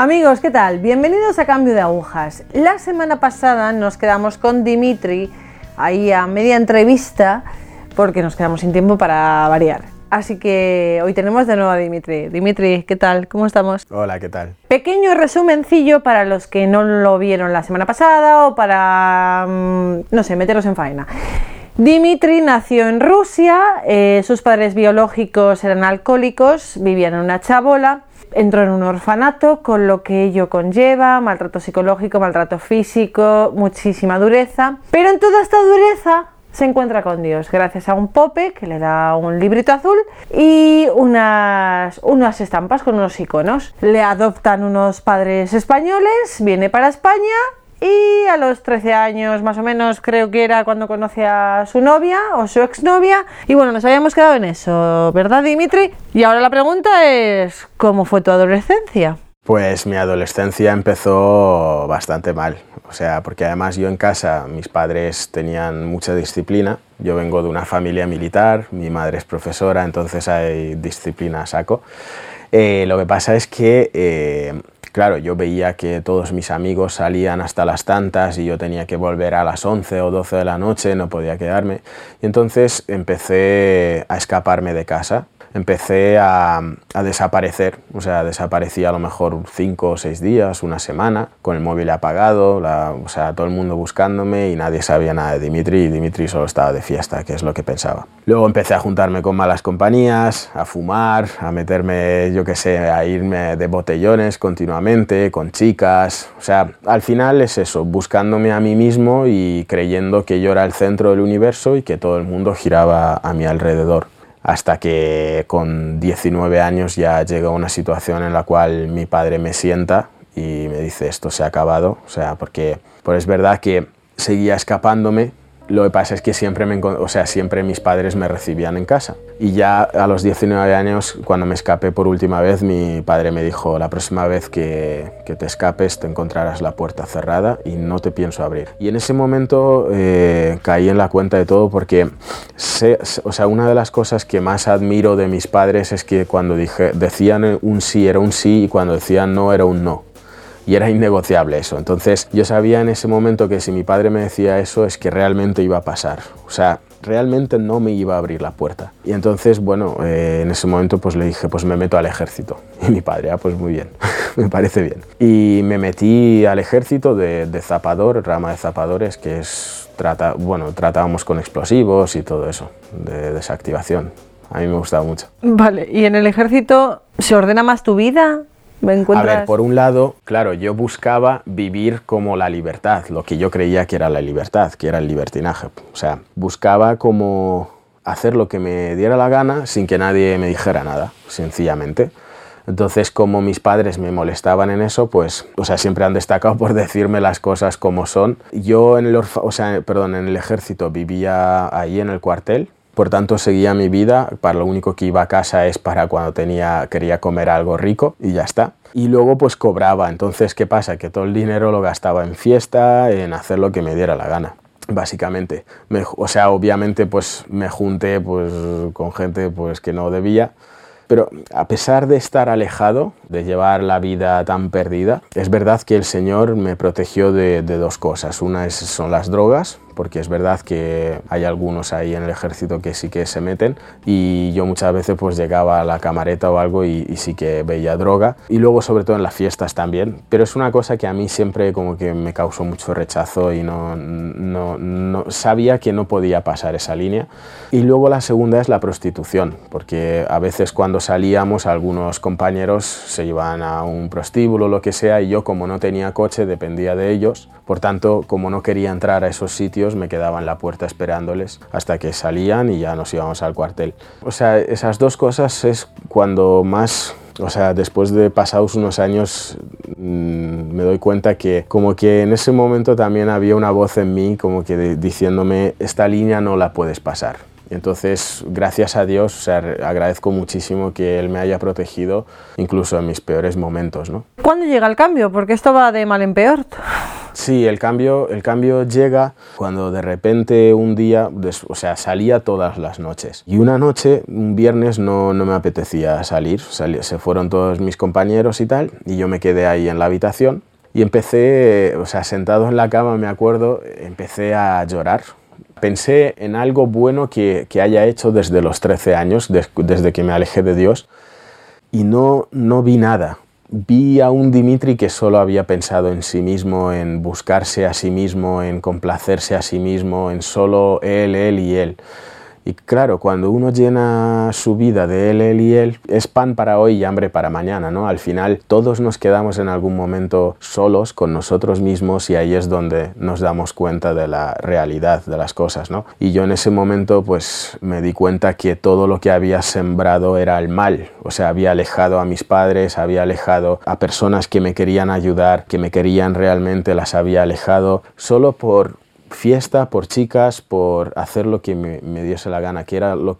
Amigos, ¿qué tal? Bienvenidos a Cambio de Agujas. La semana pasada nos quedamos con Dimitri ahí a media entrevista porque nos quedamos sin tiempo para variar. Así que hoy tenemos de nuevo a Dimitri. Dimitri, ¿qué tal? ¿Cómo estamos? Hola, ¿qué tal? Pequeño resumencillo para los que no lo vieron la semana pasada o para, mm, no sé, meteros en faena. Dimitri nació en Rusia, eh, sus padres biológicos eran alcohólicos, vivían en una chabola entró en un orfanato, con lo que ello conlleva, maltrato psicológico, maltrato físico, muchísima dureza. Pero en toda esta dureza se encuentra con Dios gracias a un pope que le da un librito azul y unas, unas estampas con unos iconos. Le adoptan unos padres españoles, viene para España y a los 13 años más o menos creo que era cuando conoce a su novia o su exnovia. Y bueno, nos habíamos quedado en eso, ¿verdad Dimitri? Y ahora la pregunta es, ¿cómo fue tu adolescencia? Pues mi adolescencia empezó bastante mal, o sea, porque además yo en casa, mis padres tenían mucha disciplina, yo vengo de una familia militar, mi madre es profesora, entonces hay disciplina a saco. Eh, lo que pasa es que eh, claro, yo veía que todos mis amigos salían hasta las tantas y yo tenía que volver a las 11 o 12 de la noche, no podía quedarme. Y entonces empecé a escaparme de casa empecé a, desaparecer, o sea, desaparecía a lo mejor cinco o seis días, una semana, con el móvil apagado, o sea, todo el mundo buscándome y nadie sabía nada de Dimitri y Dimitri solo estaba de fiesta, que es lo que pensaba. Luego empecé a juntarme con malas compañías, a fumar, a meterme, yo qué sé, a irme de botellones continuamente, con chicas, o sea, al final es eso, buscándome a mí mismo y creyendo que yo era el centro del universo y que todo el mundo giraba a mi alrededor. Hasta que con 19 años ya llega una situación en la cual mi padre me sienta y me dice esto se ha acabado, o sea, porque pues es verdad que seguía escapándome lo que pasa es que siempre, me, o sea, siempre mis padres me recibían en casa. Y ya a los 19 años, cuando me escapé por última vez, mi padre me dijo, la próxima vez que, que te escapes te encontrarás la puerta cerrada y no te pienso abrir. Y en ese momento eh, caí en la cuenta de todo porque sé, o sea, una de las cosas que más admiro de mis padres es que cuando dije, decían un sí era un sí y cuando decían no era un no y era innegociable eso. Entonces yo sabía en ese momento que si mi padre me decía eso es que realmente iba a pasar. O sea, realmente no me iba a abrir la puerta. Y entonces, bueno, eh, en ese momento pues le dije, pues me meto al ejército. Y mi padre, ah, pues muy bien, me parece bien. Y me metí al ejército de, de zapador, rama de zapadores, que es, trata, bueno, tratábamos con explosivos y todo eso, de desactivación. A mí me gustaba mucho. Vale, ¿y en el ejército se ordena más tu vida? A ver, por un lado, claro, yo buscaba vivir como la libertad, lo que yo creía que era la libertad, que era el libertinaje. O sea, buscaba como hacer lo que me diera la gana sin que nadie me dijera nada, sencillamente. Entonces, como mis padres me molestaban en eso, pues, o sea, siempre han destacado por decirme las cosas como son. Yo en el, o sea, perdón, en el ejército vivía ahí en el cuartel, por tanto, seguía mi vida, para lo único que iba a casa es para cuando tenía, quería comer algo rico y ya está. Y luego pues cobraba, entonces ¿qué pasa? Que todo el dinero lo gastaba en fiesta, en hacer lo que me diera la gana básicamente. o sea, obviamente pues me junté pues con gente pues que no debía, pero a pesar de estar alejado, de llevar la vida tan perdida, es verdad que el Señor me protegió de, de dos cosas. Una es, son las drogas, porque es verdad que hay algunos ahí en el ejército que sí que se meten y yo muchas veces pues llegaba a la camareta o algo y, sí que veía droga y luego sobre todo en las fiestas también, pero es una cosa que a mí siempre como que me causó mucho rechazo y no, no, no sabía que no podía pasar esa línea. Y luego la segunda es la prostitución, porque a veces cuando salíamos algunos compañeros se iban a un prostíbulo o lo que sea y yo como no tenía coche dependía de ellos, por tanto como no quería entrar a esos sitios me quedaba en la puerta esperándoles hasta que salían y ya nos íbamos al cuartel. O sea, esas dos cosas es cuando más o sea, después de pasados unos años mm, me doy cuenta que como que en ese momento también había una voz en mí como que diciéndome esta línea no la puedes pasar. Entonces, gracias a Dios, o sea, agradezco muchísimo que Él me haya protegido incluso en mis peores momentos. ¿no? ¿Cuándo llega el cambio? Porque esto va de mal en peor. Sí, el cambio, el cambio llega cuando de repente un día, o sea, salía todas las noches. Y una noche, un viernes, no, no me apetecía salir. se fueron todos mis compañeros y tal, y yo me quedé ahí en la habitación. Y empecé, o sea, sentado en la cama, me acuerdo, empecé a llorar. Pensé en algo bueno que, que haya hecho desde los 13 años, desde que me alejé de Dios, y no, no vi nada vi a un Dimitri que solo había pensado en sí mismo, en buscarse a sí mismo, en complacerse a sí mismo, en solo él, él y él. Y claro, cuando uno llena su vida de él, él y él, es pan para hoy y hambre para mañana, ¿no? Al final todos nos quedamos en algún momento solos con nosotros mismos y ahí es donde nos damos cuenta de la realidad de las cosas, ¿no? Y yo en ese momento pues me di cuenta que todo lo que había sembrado era el mal, o sea, había alejado a mis padres, había alejado a personas que me querían ayudar, que me querían realmente, las había alejado solo por fiesta, por chicas, por hacer lo que me, diese la gana, que era lo,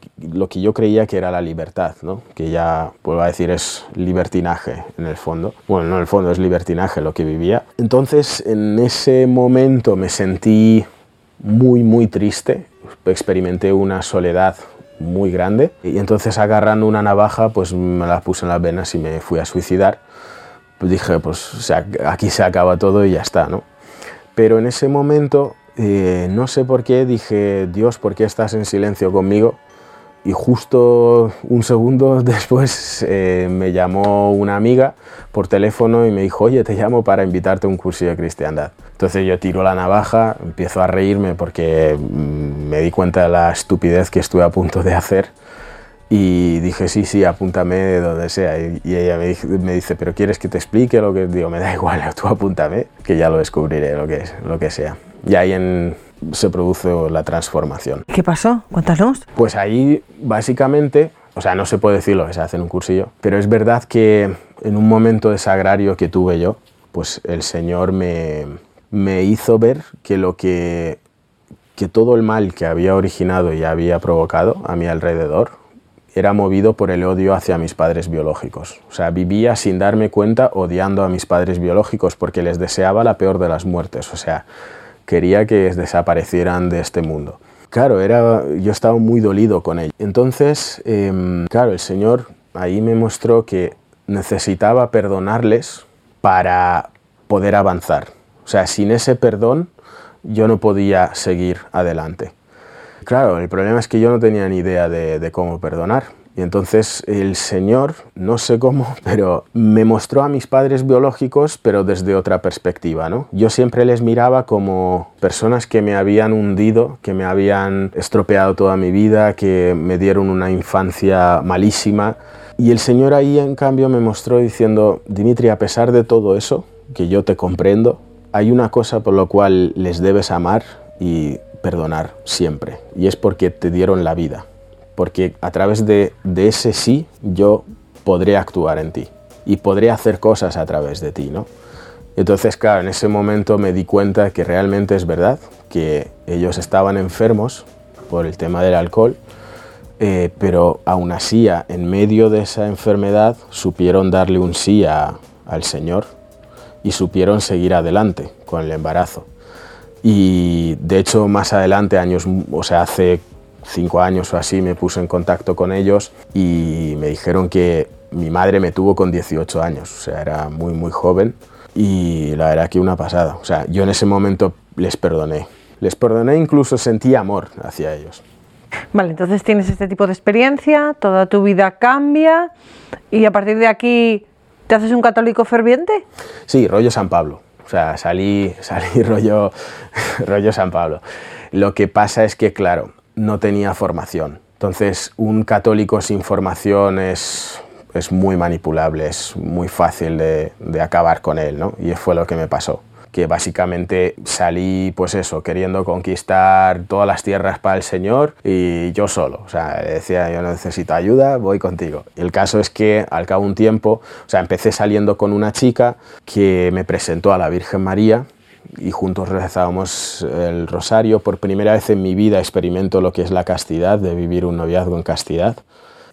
que yo creía que era la libertad, ¿no? que ya, vuelvo a decir, es libertinaje en el fondo. Bueno, no en el fondo, es libertinaje lo que vivía. Entonces, en ese momento me sentí muy, muy triste, experimenté una soledad muy grande y entonces agarrando una navaja, pues me la puse en las venas y me fui a suicidar. Pues dije, pues aquí se acaba todo y ya está, ¿no? Pero en ese momento eh, no sé por qué dije, Dios, ¿por qué estás en silencio conmigo? Y justo un segundo después eh, me llamó una amiga por teléfono y me dijo, oye, te llamo para invitarte a un curso de cristiandad. Entonces yo tiro la navaja, empiezo a reírme porque mm, me di cuenta de la estupidez que estuve a punto de hacer. Y dije, sí, sí, apúntame de donde sea. Y, ella me dice, me dice, pero ¿quieres que te explique lo que digo? Me da igual, tú apúntame, que ya lo descubriré, lo que, lo que sea y ahí en, se produce la transformación. ¿Qué pasó? Cuéntanos. Pues ahí básicamente, o sea, no se puede decir lo que se hace en un cursillo, pero es verdad que en un momento desagrario que tuve yo, pues el Señor me, me hizo ver que lo que, que todo el mal que había originado y había provocado a mi alrededor era movido por el odio hacia mis padres biológicos. O sea, vivía sin darme cuenta odiando a mis padres biológicos porque les deseaba la peor de las muertes. O sea, quería que desaparecieran de este mundo. Claro, era, yo estaba muy dolido con ello. Entonces, em, claro, el Señor ahí me mostró que necesitaba perdonarles para poder avanzar. O sea, sin ese perdón yo no podía seguir adelante. Claro, el problema es que yo no tenía ni idea de cómo perdonar. Entonces el Señor, no sé cómo, pero me mostró a mis padres biológicos, pero desde otra perspectiva, ¿no? Yo siempre les miraba como personas que me habían hundido, que me habían estropeado toda mi vida, que me dieron una infancia malísima. Y el Señor ahí, en cambio, me mostró diciendo, Dimitri, a pesar de todo eso, que yo te comprendo, hay una cosa por lo cual les debes amar y perdonar siempre, y es porque te dieron la vida porque a través de, ese sí yo podré actuar en ti y podré hacer cosas a través de ti, ¿no? Entonces, claro, en ese momento me di cuenta que realmente es verdad, que ellos estaban enfermos por el tema del alcohol, eh, pero aún así, en medio de esa enfermedad, supieron darle un sí al Señor y supieron seguir adelante con el embarazo. Y de hecho, más adelante, años, o sea, hace cinco años o así me puse en contacto con ellos y me dijeron que mi madre me tuvo con 18 años, o sea, era muy, muy joven y la verdad que una pasada. O sea, yo en ese momento les perdoné. Les perdoné, incluso sentí amor hacia ellos. Vale, entonces tienes este tipo de experiencia, toda tu vida cambia y a partir de aquí te haces un católico ferviente. Sí, rollo San Pablo. O sea, salí, salí rollo, rollo San Pablo. Lo que pasa es que, claro, no tenía formación. Entonces, un católico sin formación es, es muy manipulable, es muy fácil de, de, acabar con él, ¿no? Y fue lo que me pasó que básicamente salí, pues eso, queriendo conquistar todas las tierras para el Señor y yo solo. O sea, decía, yo necesito ayuda, voy contigo. El caso es que al cabo de un tiempo, o sea, empecé saliendo con una chica que me presentó a la Virgen María y juntos rezábamos el rosario. Por primera vez en mi vida experimento lo que es la castidad, de vivir un noviazgo en castidad.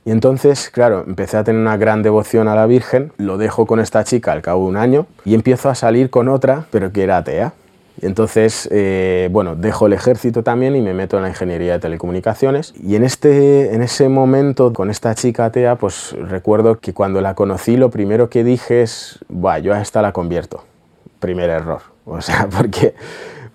Y entonces, claro, empecé a tener una gran devoción a la Virgen, lo dejo con esta chica al cabo de un año y empiezo a salir con otra, pero que era atea. Entonces, eh, bueno, dejo el ejército también y me meto en la ingeniería de telecomunicaciones. Y en, este, en ese momento, con esta chica atea, pues recuerdo que cuando la conocí, lo primero que dije es, Buah, yo a esta la convierto. Primer error. O sea, porque,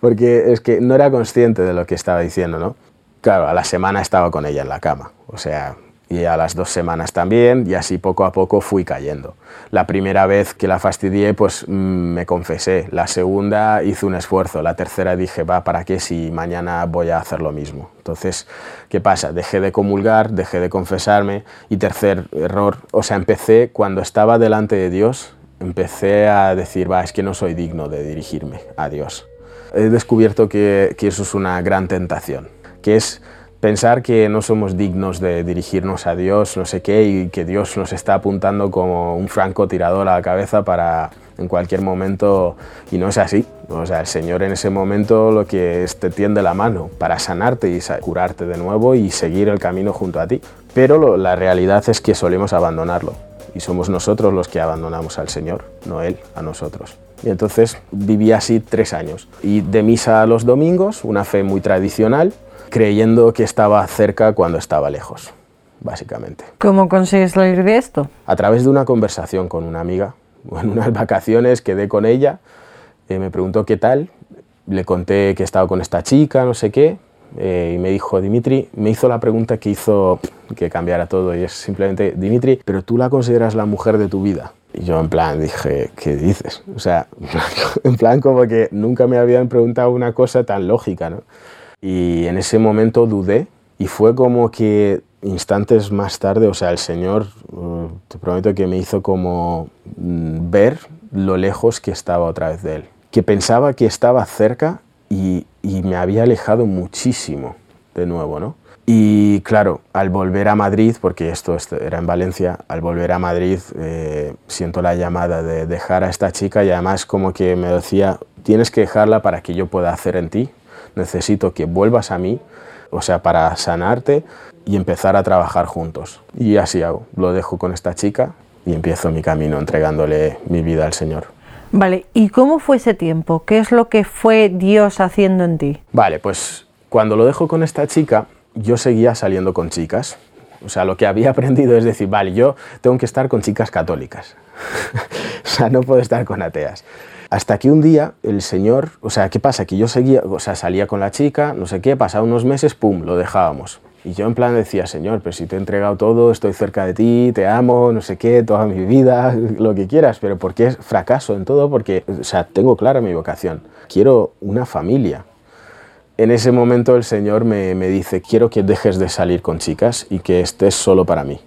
porque es que no era consciente de lo que estaba diciendo, ¿no? Claro, a la semana estaba con ella en la cama. O sea, y a las dos semanas también, y así poco a poco fui cayendo. La primera vez que la fastidié, pues mm, me confesé. La segunda hice un esfuerzo. La tercera dije, va, ¿para qué si mañana voy a hacer lo mismo? Entonces, ¿qué pasa? Dejé de comulgar, dejé de confesarme. Y tercer error, o sea, empecé cuando estaba delante de Dios, empecé a decir, va, es que no soy digno de dirigirme a Dios. He descubierto que, que eso es una gran tentación, que es pensar que no somos dignos de dirigirnos a Dios, no sé qué, y que Dios nos está apuntando como un francotirador a la cabeza para en cualquier momento, y no es así. O sea, el Señor en ese momento lo que es te tiende la mano para sanarte y curarte de nuevo y seguir el camino junto a ti. Pero la realidad es que solemos abandonarlo y somos nosotros los que abandonamos al Señor, no Él a nosotros. Y entonces viví así tres años. Y de misa a los domingos, una fe muy tradicional, creyendo que estaba cerca cuando estaba lejos, básicamente. ¿Cómo consigues salir de esto? A través de una conversación con una amiga. En unas vacaciones quedé con ella, eh, me preguntó qué tal, le conté que estaba con esta chica, no sé qué, eh, y me dijo, Dimitri, me hizo la pregunta que hizo que cambiara todo, y es simplemente, Dimitri, pero tú la consideras la mujer de tu vida. Y yo en plan dije, ¿qué dices? O sea, en plan como que nunca me habían preguntado una cosa tan lógica, ¿no? Y en ese momento dudé y fue como que instantes más tarde, o sea, el Señor, uh, te prometo que me hizo como mm, ver lo lejos que estaba otra vez de Él. Que pensaba que estaba cerca y, me había alejado muchísimo de nuevo, ¿no? Y claro, al volver a Madrid, porque esto era en Valencia, al volver a Madrid eh, siento la llamada de dejar a esta chica y además como que me decía, tienes que dejarla para que yo pueda hacer en ti necesito que vuelvas a mí, o sea, para sanarte y empezar a trabajar juntos. Y así hago, lo dejo con esta chica y empiezo mi camino entregándole mi vida al Señor. Vale, ¿y cómo fue ese tiempo? ¿Qué es lo que fue Dios haciendo en ti? Vale, pues cuando lo dejo con esta chica, yo seguía saliendo con chicas. O sea, lo que había aprendido es decir, vale, yo tengo que estar con chicas católicas. o sea, no puedo estar con ateas. Hasta que un día el señor, o sea, ¿qué pasa? Que yo seguía, o sea, salía con la chica, no sé qué, pasaba unos meses, pum, lo dejábamos. Y yo en plan decía, Señor, pero si te he entregado todo, estoy cerca de ti, te amo, no sé qué, toda mi vida, lo que quieras, pero ¿por qué fracaso en todo? Porque, o sea, tengo clara mi vocación. Quiero una familia. En ese momento el Señor me, me dice, quiero que dejes de salir con chicas y que estés solo para mí.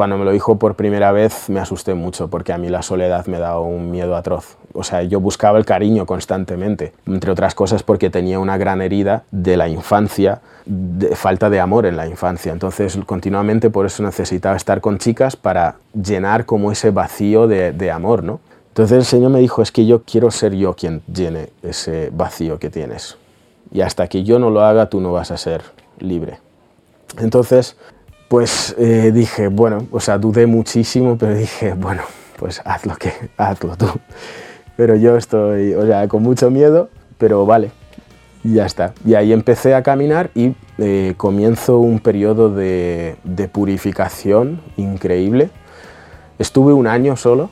Cuando me lo dijo por primera vez me asusté mucho porque a mí la soledad me da un miedo atroz. O sea, yo buscaba el cariño constantemente, entre otras cosas porque tenía una gran herida de la infancia, de falta de amor en la infancia. Entonces, continuamente por eso necesitaba estar con chicas para llenar como ese vacío de, de amor, ¿no? Entonces el Señor me dijo, es que yo quiero ser yo quien llene ese vacío que tienes. Y hasta que yo no lo haga, tú no vas a ser libre. Entonces, pues eh, dije, bueno, o sea, dudé muchísimo, pero dije, bueno, pues haz lo que, hazlo tú. Pero yo estoy, o sea, con mucho miedo, pero vale, ya está. Y ahí empecé a caminar y eh, comienzo un periodo de, purificación increíble. Estuve un año solo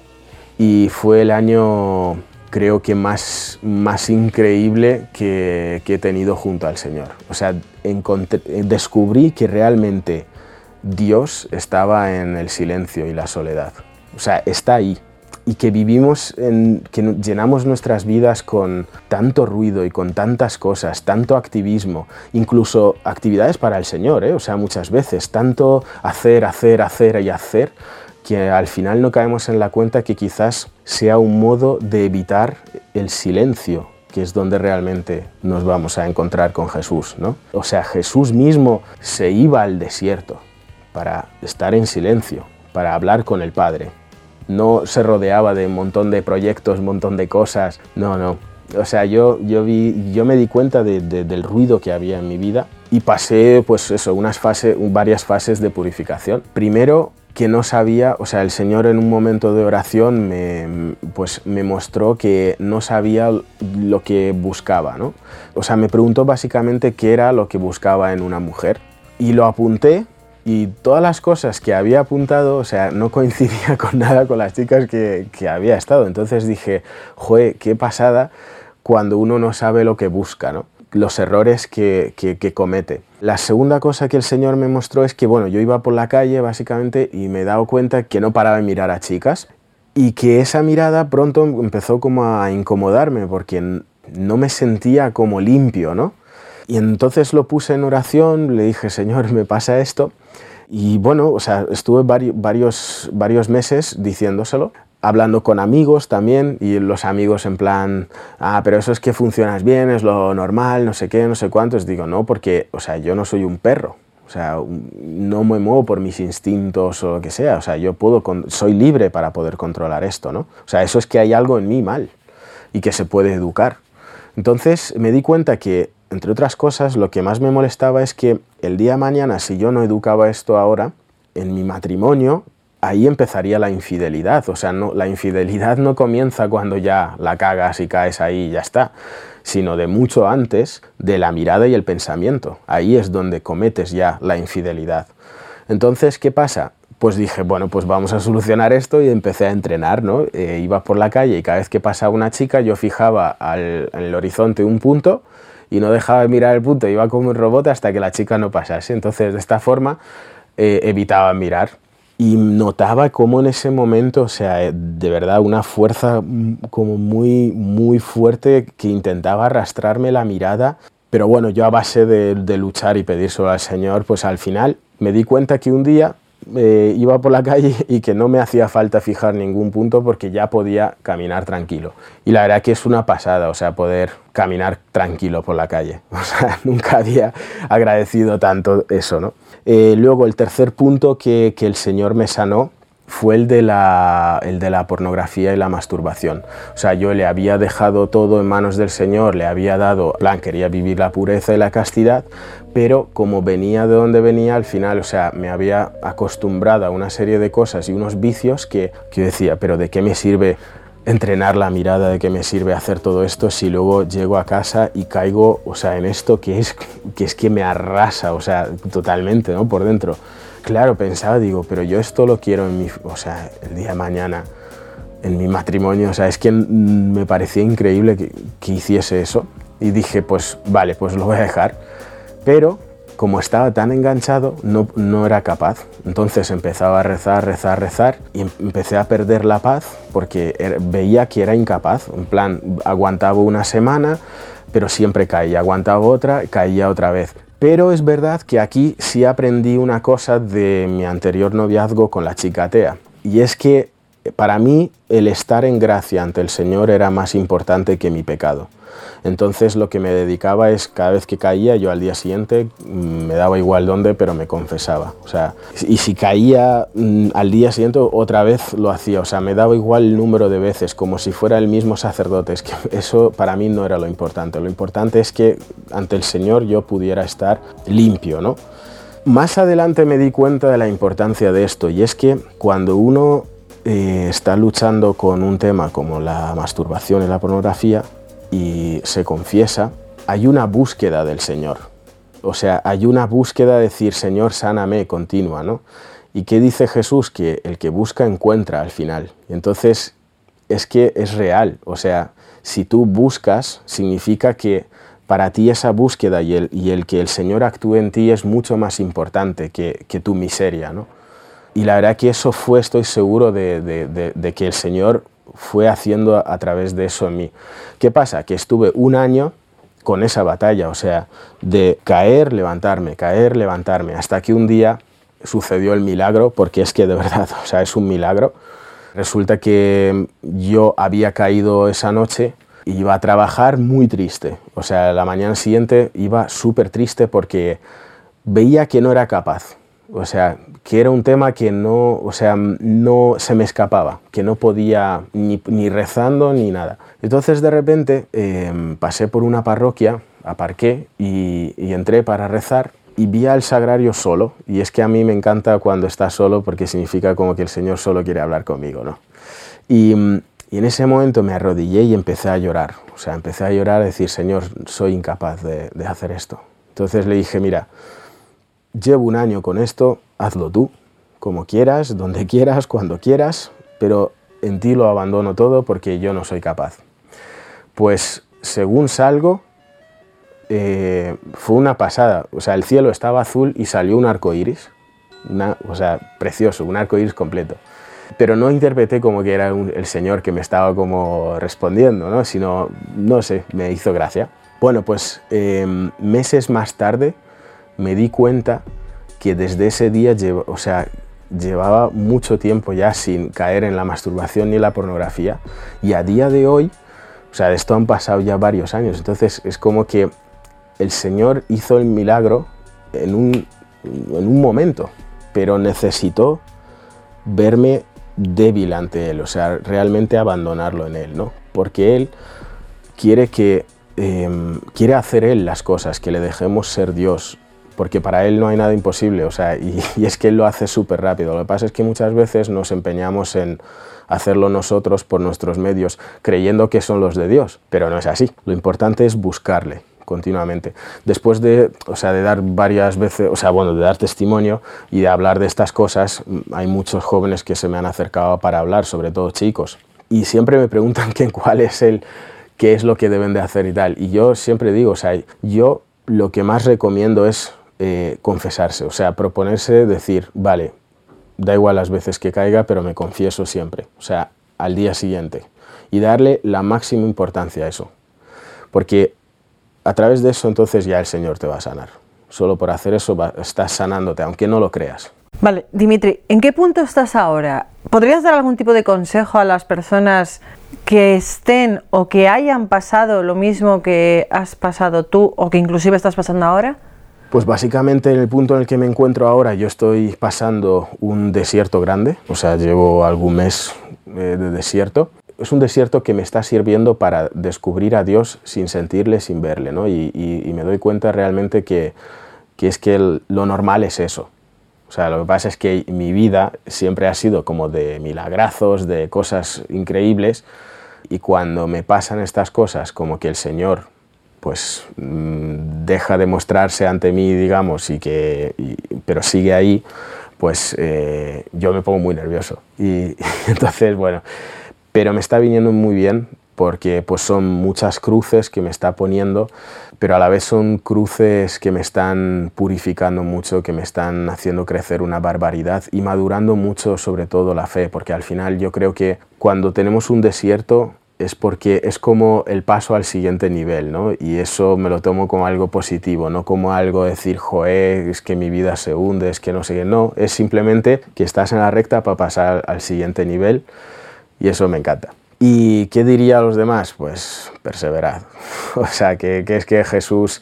y fue el año creo que más, más increíble que he tenido junto al Señor. O sea, descubrí que realmente Dios estaba en el silencio y la soledad. O sea, está ahí. Y que vivimos, en, que llenamos nuestras vidas con tanto ruido y con tantas cosas, tanto activismo, incluso actividades para el Señor, ¿eh? o sea, muchas veces, tanto hacer, hacer, hacer y hacer, que al final no caemos en la cuenta que quizás sea un modo de evitar el silencio, que es donde realmente nos vamos a encontrar con Jesús, ¿no? O sea, Jesús mismo se iba al desierto para estar en silencio, para hablar con el Padre. No se rodeaba de un montón de proyectos, un montón de cosas. No, no. O sea, yo, yo, vi, yo me di cuenta del ruido que había en mi vida y pasé, pues eso, unas fases, varias fases de purificación. Primero, que no sabía, o sea, el Señor en un momento de oración me, pues, me mostró que no sabía lo que buscaba, ¿no? O sea, me preguntó básicamente qué era lo que buscaba en una mujer. Y lo apunté y todas las cosas que había apuntado, o sea, no coincidía con nada con las chicas que, que había estado. Entonces dije, joder, qué pasada cuando uno no sabe lo que busca, ¿no? los errores que, comete. La segunda cosa que el Señor me mostró es que, bueno, yo iba por la calle básicamente y me he dado cuenta que no paraba de mirar a chicas y que esa mirada pronto empezó como a incomodarme porque no me sentía como limpio, ¿no? Y entonces lo puse en oración, le dije, Señor, me pasa esto. Y bueno, o sea, estuve varios, varios meses diciéndoselo hablando con amigos también y los amigos en plan, ah, pero eso es que funcionas bien, es lo normal, no sé qué, no sé cuántos. Digo, no, porque, o sea, yo no soy un perro. O sea, no me muevo por mis instintos o lo que sea. O sea, yo puedo, soy libre para poder controlar esto, ¿no? O sea, eso es que hay algo en mí mal y que se puede educar. Entonces me di cuenta que, entre otras cosas, lo que más me molestaba es que el día de mañana, si yo no educaba esto ahora, en mi matrimonio ahí empezaría la infidelidad. O sea, no, la infidelidad no comienza cuando ya la cagas y caes ahí y ya está, sino de mucho antes de la mirada y el pensamiento. Ahí es donde cometes ya la infidelidad. Entonces, ¿qué pasa? Pues dije, bueno, pues vamos a solucionar esto y empecé a entrenar, ¿no? Eh, iba por la calle y cada vez que pasaba una chica yo fijaba al, en el horizonte un punto y no dejaba de mirar el punto, iba como un robot hasta que la chica no pasase. Entonces, de esta forma, eh, evitaba mirar y notaba como en ese momento, o sea, eh, de verdad una fuerza mm, como muy, muy fuerte que intentaba arrastrarme la mirada. Pero bueno, yo a base de, de luchar y pedírselo al Señor, pues al final me di cuenta que un día eh, iba por la calle y que no me hacía falta fijar ningún punto porque ya podía caminar tranquilo. Y la verdad que es una pasada, o sea, poder caminar tranquilo por la calle. Nunca había agradecido tanto eso, ¿no? Eh, luego, el tercer punto que, que el Señor me sanó fue el de, la, el de la pornografía y la masturbación. O sea, yo le había dejado todo en manos del Señor, le había dado, plan, quería vivir la pureza y la castidad, pero como venía de donde venía, al final, o sea, me había acostumbrado a una serie de cosas y unos vicios que, que decía, pero ¿de qué me sirve entrenar la mirada, de qué me sirve hacer todo esto si luego llego a casa y caigo, o sea, en esto que es que, es que me arrasa, o sea, totalmente, ¿no? Por dentro. Claro, pensaba, digo, pero yo esto lo quiero en mi, o sea, el día de mañana, en mi matrimonio, o sea, es que me parecía increíble que, que hiciese eso. Y dije, pues vale, pues lo voy a dejar. Pero como estaba tan enganchado, no, no, era capaz. Entonces empezaba a rezar, rezar, rezar y em, empecé a perder la paz porque er, veía que era incapaz. En plan, aguantaba una semana, pero siempre caía. Aguantaba otra, caía otra vez. Pero es verdad que aquí sí aprendí una cosa de mi anterior noviazgo con la chica Tea. Y es que para mí el estar en gracia ante el Señor era más importante que mi pecado. Entonces lo que me dedicaba es cada vez que caía, yo al día siguiente mm, me daba igual dónde, pero me confesaba. O sea, y si caía mm, al día siguiente otra vez lo hacía. O sea, me daba igual el número de veces, como si fuera el mismo sacerdote. Es que eso para mí no era lo importante. Lo importante es que ante el Señor yo pudiera estar limpio, ¿no? Más adelante me di cuenta de la importancia de esto y es que cuando uno eh, está luchando con un tema como la masturbación y la pornografía, y se confiesa, hay una búsqueda del Señor. O sea, hay una búsqueda de decir, Señor, sáname, continua, ¿no? ¿Y qué dice Jesús? Que el que busca encuentra al final. Entonces es que es real. O sea, si tú buscas, significa que para ti esa búsqueda y el, y el que el Señor actúe en ti es mucho más importante que, que tu miseria, ¿no? Y la verdad que eso fue, estoy seguro, de, que el Señor fue haciendo a, través de eso en mí. ¿Qué pasa? Que estuve un año con esa batalla, o sea, de caer, levantarme, caer, levantarme, hasta que un día sucedió el milagro, porque es que de verdad, o sea, es un milagro. Resulta que yo había caído esa noche y iba a trabajar muy triste. O sea, la mañana siguiente iba súper triste porque veía que no era capaz. O sea, que era un tema que no, o sea, no se me escapaba, que no podía ni, ni rezando ni nada. Entonces de repente em, pasé por una parroquia, aparqué y, entré para rezar y vi al sagrario solo, y es que a mí me encanta cuando está solo porque significa como que el Señor solo quiere hablar conmigo, ¿no? Y, y en ese momento me arrodillé y empecé a llorar, o sea, empecé a llorar, a decir, Señor, soy incapaz de, de hacer esto. Entonces le dije, mira, llevo un año con esto, hazlo tú, como quieras, donde quieras, cuando quieras, pero en ti lo abandono todo porque yo no soy capaz. Pues según salgo, eh, fue una pasada. O sea, el cielo estaba azul y salió un arco iris. o sea, precioso, un arco iris completo. Pero no interpreté como que era el Señor que me estaba como respondiendo, ¿no? sino, no sé, me hizo gracia. Bueno, pues em, meses más tarde me di cuenta que desde ese día, o sea, llevaba mucho tiempo ya sin caer en la masturbación ni la pornografía y a día de hoy, o sea, de esto han pasado ya varios años, entonces es como que el Señor hizo el milagro en un, en un momento, pero necesitó verme débil ante Él, o sea, realmente abandonarlo en Él, ¿no? Porque Él quiere que em, quiere hacer Él las cosas, que le dejemos ser Dios, porque para Él no hay nada imposible, o sea, y, y es que Él lo hace súper rápido. Lo que pasa es que muchas veces nos empeñamos en hacerlo nosotros por nuestros medios, creyendo que son los de Dios, pero no es así. Lo importante es buscarle, continuamente. Después de, o sea, de dar varias veces, o sea, bueno, de dar testimonio y de hablar de estas cosas, hay muchos jóvenes que se me han acercado para hablar, sobre todo chicos, y siempre me preguntan qué cuál es el, qué es lo que deben de hacer y tal. Y yo siempre digo, o sea, yo lo que más recomiendo es eh, confesarse, o sea, proponerse decir, vale, da igual las veces que caiga, pero me confieso siempre, o sea, al día siguiente, y darle la máxima importancia a eso. Porque a través de eso entonces ya el Señor te va a sanar. Solo por hacer eso estás sanándote, aunque no lo creas. Vale, Dimitri, ¿en qué punto estás ahora? ¿Podrías dar algún tipo de consejo a las personas que estén o que hayan pasado lo mismo que has pasado tú o que inclusive estás pasando ahora? Pues básicamente en el punto en el que me encuentro ahora yo estoy pasando un desierto grande, o sea, llevo algún mes eh, de desierto es un desierto que me está sirviendo para descubrir a Dios sin sentirle, sin verle, ¿no? y, me doy cuenta realmente que, es que lo normal es eso. O sea, lo que pasa es que mi vida siempre ha sido como de milagrazos, de cosas increíbles, y cuando me pasan estas cosas, como que el Señor pues mm, deja de mostrarse ante mí, digamos, y que, pero sigue ahí, pues eh, yo me pongo muy nervioso. y entonces, bueno, pero me está viniendo muy bien porque pues son muchas cruces que me está poniendo, pero a la vez son cruces que me están purificando mucho, que me están haciendo crecer una barbaridad y madurando mucho sobre todo la fe, porque al final yo creo que cuando tenemos un desierto es porque es como el paso al siguiente nivel, ¿no? Y eso me lo tomo como algo positivo, no como algo decir, joé, es que mi vida se hunde, es que no sé qué, no, es simplemente que estás en la recta para pasar al siguiente nivel y eso me encanta. ¿Y qué diría a los demás? Pues perseverad. O sea, que, es que Jesús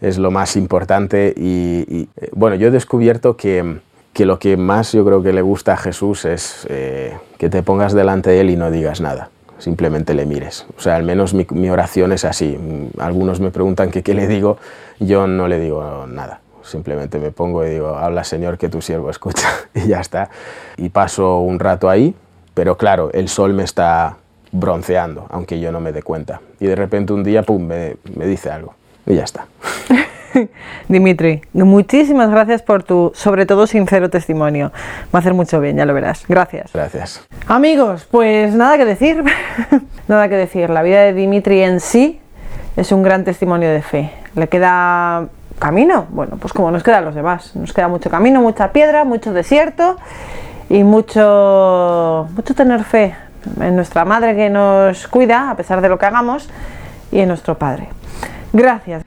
es lo más importante y, eh, bueno, yo he descubierto que, que, lo que más yo creo que le gusta a Jesús es eh, que te pongas delante de Él y no digas nada, simplemente le mires. O sea, al menos mi, oración es así. Algunos me preguntan que qué le digo, yo no le digo nada. Simplemente me pongo y digo, habla Señor que tu siervo escucha y ya está. Y paso un rato ahí pero claro, el sol me está bronceando, aunque yo no me dé cuenta. Y de repente un día, pum, me, dice algo. Y ya está. Dimitri, muchísimas gracias por tu, sobre todo, sincero testimonio. Va a hacer mucho bien, ya lo verás. Gracias. Gracias. Amigos, pues nada que decir. nada que decir. La vida de Dimitri en sí es un gran testimonio de fe. Le queda camino. Bueno, pues como nos queda a los demás. Nos queda mucho camino, mucha piedra, mucho desierto y mucho, mucho tener fe en nuestra madre que nos cuida a pesar de lo que hagamos y en nuestro padre. Gracias.